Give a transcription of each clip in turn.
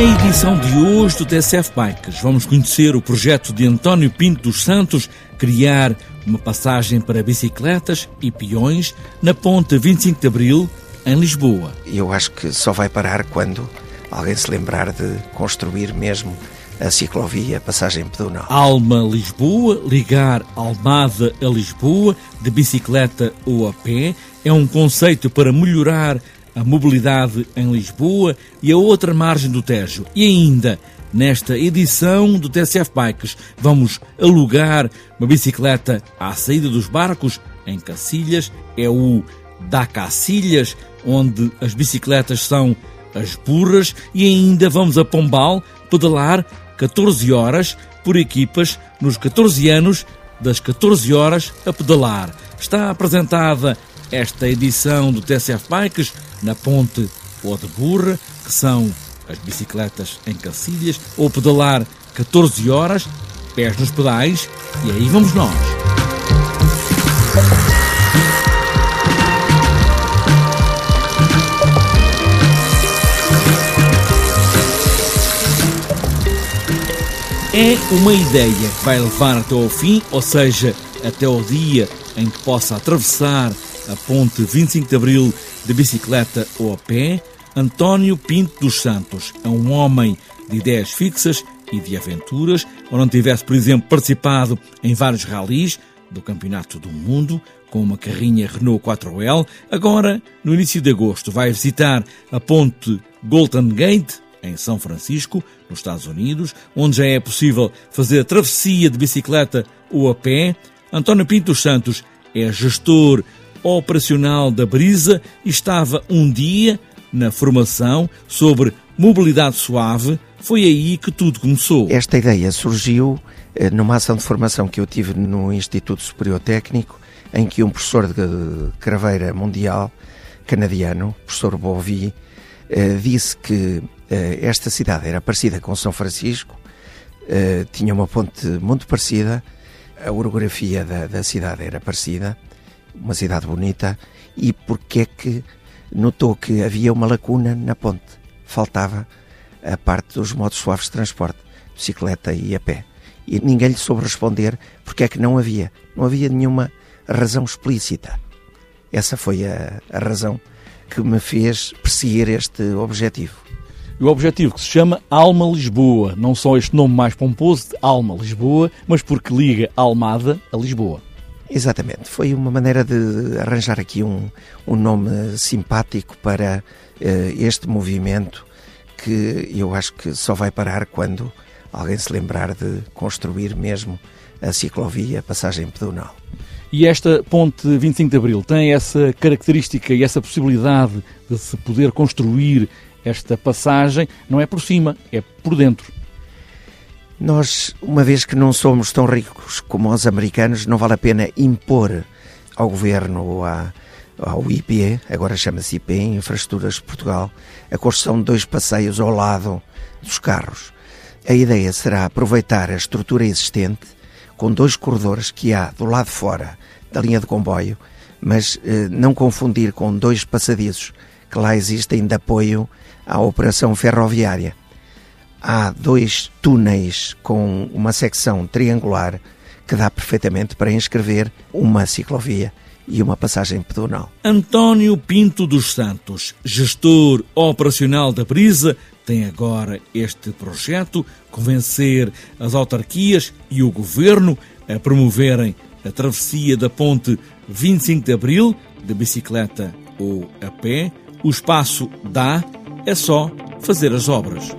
edição de hoje do TSF Bikes, vamos conhecer o projeto de António Pinto dos Santos criar uma passagem para bicicletas e peões na ponte 25 de Abril, em Lisboa. Eu acho que só vai parar quando alguém se lembrar de construir mesmo a ciclovia, a passagem pedonal. Alma-Lisboa, ligar Almada a Lisboa, de bicicleta ou a pé, é um conceito para melhorar a mobilidade em Lisboa e a outra margem do Tejo. E ainda, nesta edição do TSF Bikes, vamos alugar uma bicicleta à saída dos barcos em Cacilhas. É o da Cacilhas, onde as bicicletas são as burras. E ainda vamos a Pombal pedalar 14 horas por equipas nos 14 anos das 14 horas a pedalar. Está apresentada esta edição do TSF Bikes na ponte ou de burra, que são as bicicletas em Cacilhas, ou pedalar 14 horas, pés nos pedais, e aí vamos nós. É uma ideia que vai levar até ao fim, ou seja, até ao dia em que possa atravessar a ponte 25 de Abril de bicicleta ou a pé, António Pinto dos Santos é um homem de ideias fixas e de aventuras, não tivesse, por exemplo, participado em vários ralis do Campeonato do Mundo, com uma carrinha Renault 4L, agora, no início de agosto, vai visitar a ponte Golden Gate, em São Francisco, nos Estados Unidos, onde já é possível fazer travessia de bicicleta ou a pé. António Pinto dos Santos é gestor operacional da Brisa estava um dia na formação sobre mobilidade suave. Foi aí que tudo começou. Esta ideia surgiu eh, numa ação de formação que eu tive no Instituto Superior Técnico, em que um professor de craveira mundial canadiano, professor Bovi, eh, disse que eh, esta cidade era parecida com São Francisco, tinha uma ponte muito parecida, a orografia da, da cidade era parecida, uma cidade bonita, e porque é que notou que havia uma lacuna na ponte. Faltava a parte dos modos suaves de transporte, bicicleta e a pé. E ninguém lhe soube responder porque é que não havia. Não havia nenhuma razão explícita. Essa foi a, a razão que me fez perseguir este objetivo. E o objetivo que se chama Alma Lisboa, não só este nome mais pomposo de Alma Lisboa, mas porque liga Almada a Lisboa. Exatamente, foi uma maneira de arranjar aqui um, um nome simpático para uh, este movimento que eu acho que só vai parar quando alguém se lembrar de construir mesmo a ciclovia, a passagem pedonal. E esta ponte 25 de Abril tem essa característica e essa possibilidade de se poder construir esta passagem, não é por cima, é por dentro. Nós, uma vez que não somos tão ricos como os americanos, não vale a pena impor ao governo ou à, ao IPE, agora chama-se IPE, Infraestruturas de Portugal, a construção de dois passeios ao lado dos carros. A ideia será aproveitar a estrutura existente com dois corredores que há do lado fora da linha de comboio, mas eh, não confundir com dois passadizos que lá existem de apoio à operação ferroviária há dois túneis com uma secção triangular que dá perfeitamente para inscrever uma ciclovia e uma passagem pedonal. António Pinto dos Santos, gestor operacional da Brisa, tem agora este projeto convencer as autarquias e o governo a promoverem a travessia da ponte 25 de Abril de bicicleta ou a pé. O espaço dá, é só fazer as obras.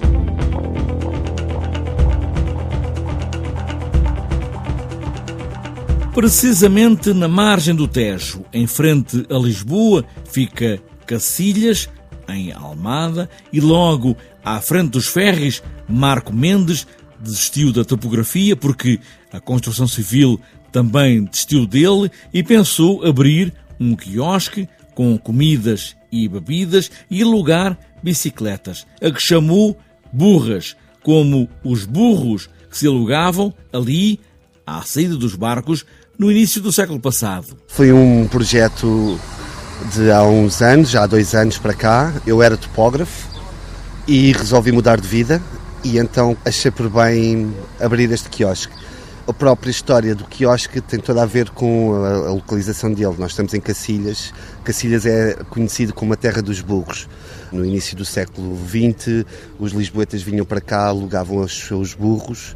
Precisamente na margem do Tejo, em frente a Lisboa, fica Cacilhas, em Almada, e logo à frente dos ferries, Marco Mendes desistiu da topografia porque a construção civil também desistiu dele e pensou abrir um quiosque com comidas e bebidas e alugar bicicletas, a que chamou burras, como os burros que se alugavam ali à saída dos barcos no início do século passado. Foi um projeto de há uns anos, já há dois anos para cá. Eu era topógrafo e resolvi mudar de vida e então achei por bem abrir este quiosque. A própria história do quiosque tem toda a ver com a, localização dele. Nós estamos em Cacilhas. Cacilhas é conhecido como a terra dos burros. No início do século XX, os lisboetas vinham para cá, alugavam os seus burros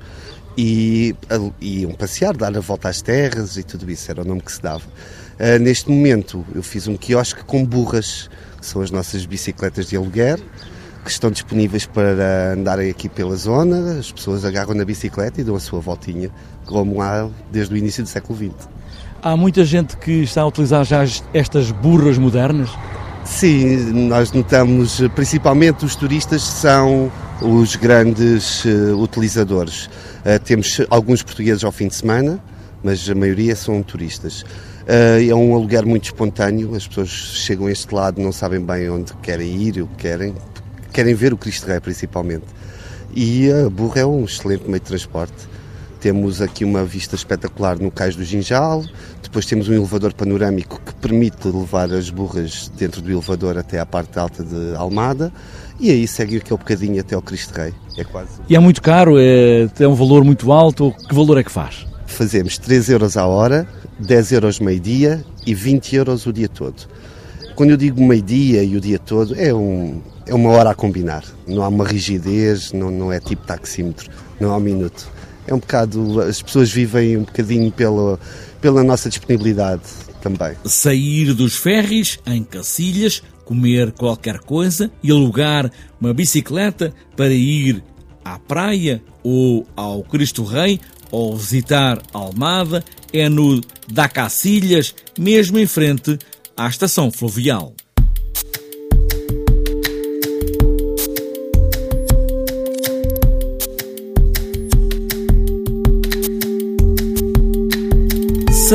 e iam passear, dar a volta às terras e tudo isso, era o nome que se dava. Uh, neste momento, eu fiz um quiosque com burras, que são as nossas bicicletas de aluguer, que estão disponíveis para andarem aqui pela zona. As pessoas agarram na bicicleta e dão a sua voltinha, como há desde o início do século XX. Há muita gente que está a utilizar já estas burras modernas? Sim, nós notamos, principalmente os turistas são os grandes uh, utilizadores. Uh, temos alguns portugueses ao fim de semana, mas a maioria são turistas. Uh, é um aluguer muito espontâneo, as pessoas chegam a este lado, não sabem bem onde querem ir, o que querem, querem ver o Cristo Rei principalmente. E a burra é um excelente meio de transporte. Temos aqui uma vista espetacular no Cais do Ginjal, depois temos um elevador panorâmico que permite levar as burras dentro do elevador até à parte alta de Almada e aí segue aquele bocadinho até ao Cristo Rei. É quase. E é muito caro? É, tem um valor muito alto? Que valor é que faz? Fazemos 3 euros a hora, 10 euros meio-dia e 20 euros o dia todo. Quando eu digo meio-dia e o dia todo, é, um, é uma hora a combinar. Não há uma rigidez, não, não é tipo taxímetro, não há um minuto. É um bocado, as pessoas vivem um bocadinho pela, pela nossa disponibilidade também. Sair dos ferries em Cacilhas, comer qualquer coisa e alugar uma bicicleta para ir à praia ou ao Cristo Rei ou visitar Almada é no da Cacilhas, mesmo em frente à estação fluvial.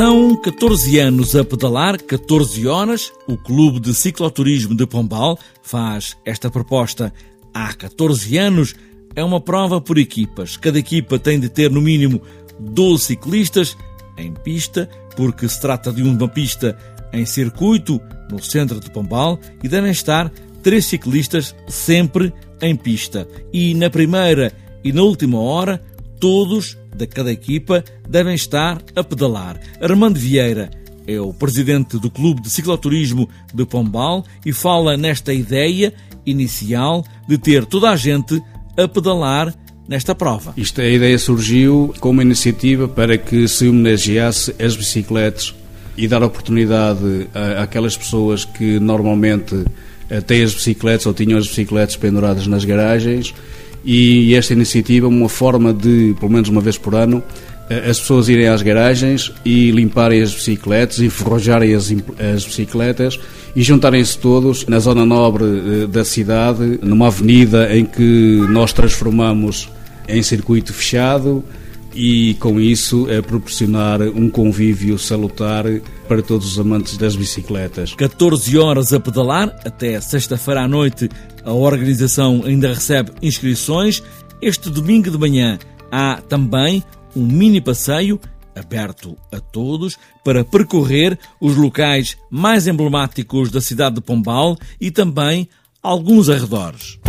São 14 anos a pedalar, 14 horas. O Clube de Cicloturismo de Pombal faz esta proposta há 14 anos. É uma prova por equipas. Cada equipa tem de ter no mínimo 12 ciclistas em pista, porque se trata de uma pista em circuito no centro de Pombal e devem estar três ciclistas sempre em pista. E na primeira e na última hora, todos da cada equipa devem estar a pedalar. Armando Vieira é o presidente do Clube de Cicloturismo de Pombal e fala nesta ideia inicial de ter toda a gente a pedalar nesta prova. Isto, a ideia surgiu como uma iniciativa para que se homenageasse as bicicletas e dar oportunidade àquelas pessoas que normalmente eh, têm as bicicletas ou tinham as bicicletas penduradas nas garagens e esta iniciativa é uma forma de, pelo menos uma vez por ano, eh, as pessoas irem às garagens e limparem as bicicletas, enferrujarem as, as bicicletas e juntarem-se todos na zona nobre eh, da cidade, numa avenida em que nós transformamos em circuito fechado e com isso é proporcionar um convívio salutar para todos os amantes das bicicletas. 14 horas a pedalar, até sexta-feira à noite a organização ainda recebe inscrições. Este domingo de manhã há também um mini passeio aberto a todos para percorrer os locais mais emblemáticos da cidade de Pombal e também alguns arredores.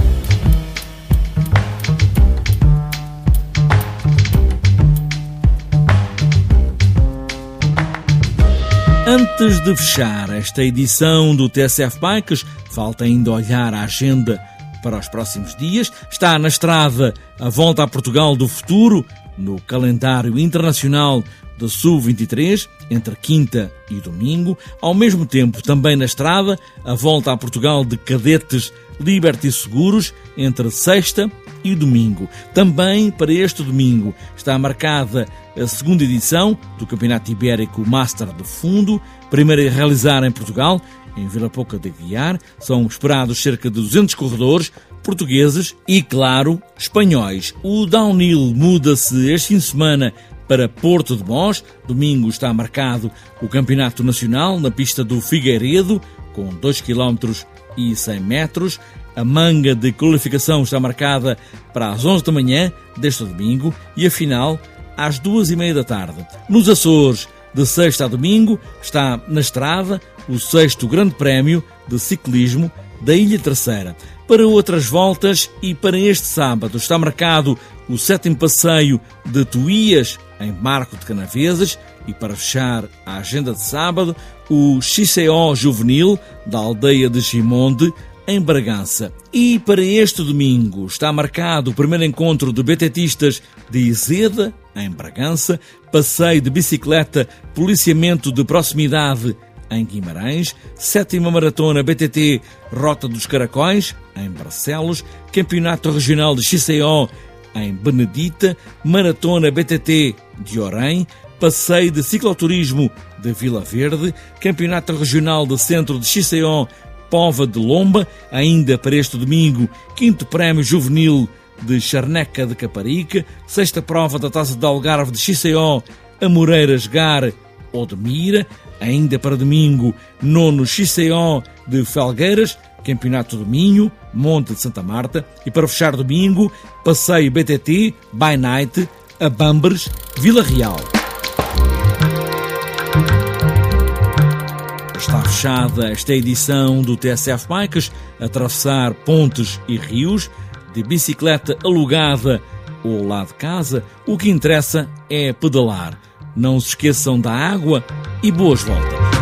Antes de fechar esta edição do TSF Bikes, falta ainda olhar a agenda para os próximos dias. Está na estrada a volta a Portugal do futuro, no calendário internacional da Sub-23, entre quinta e domingo. Ao mesmo tempo, também na estrada, a volta a Portugal de cadetes Liberty Seguros, entre sexta e domingo. Também para este domingo está marcada a segunda edição do Campeonato Ibérico Master de Fundo, primeira a realizar em Portugal, em Vila Pouca de Guiar. São esperados cerca de 200 corredores portugueses e, claro, espanhóis. O downhill muda-se este fim de semana para Porto de Mós. Domingo está marcado o Campeonato Nacional na pista do Figueiredo, com 2 km e 100 metros. A manga de qualificação está marcada para as 11 da manhã deste domingo e a final às duas e meia da tarde. Nos Açores, de sexta a domingo, está na estrada o sexto Grande Prémio de Ciclismo da Ilha Terceira. Para outras voltas e para este sábado está marcado o sétimo passeio de Tuías em Marco de Canaveses e para fechar a agenda de sábado o XCO Juvenil da aldeia de Gimonde em Bragança. E para este domingo está marcado o primeiro encontro de betetistas de Izeda, em Bragança, passeio de bicicleta, policiamento de proximidade em Guimarães, sétima maratona BTT Rota dos Caracóis, em Barcelos, campeonato regional de XCO em Benedita, maratona BTT de Orém, passeio de cicloturismo de Vila Verde, campeonato regional de centro de XCO Pova de Lomba, ainda para este domingo, quinto prémio juvenil de Charneca de Caparica, sexta prova da Taça de Algarve de XCO Amoreiras Gar ou de Mira, ainda para domingo, nono XCO de Felgueiras, Campeonato do Minho, Monte de Santa Marta e para fechar domingo, passeio BTT by Night a Bambres, Vila Real. Está fechada esta edição do TSF Bikes, atravessar pontes e rios, de bicicleta alugada ou lá de casa, o que interessa é pedalar. Não se esqueçam da água e boas voltas.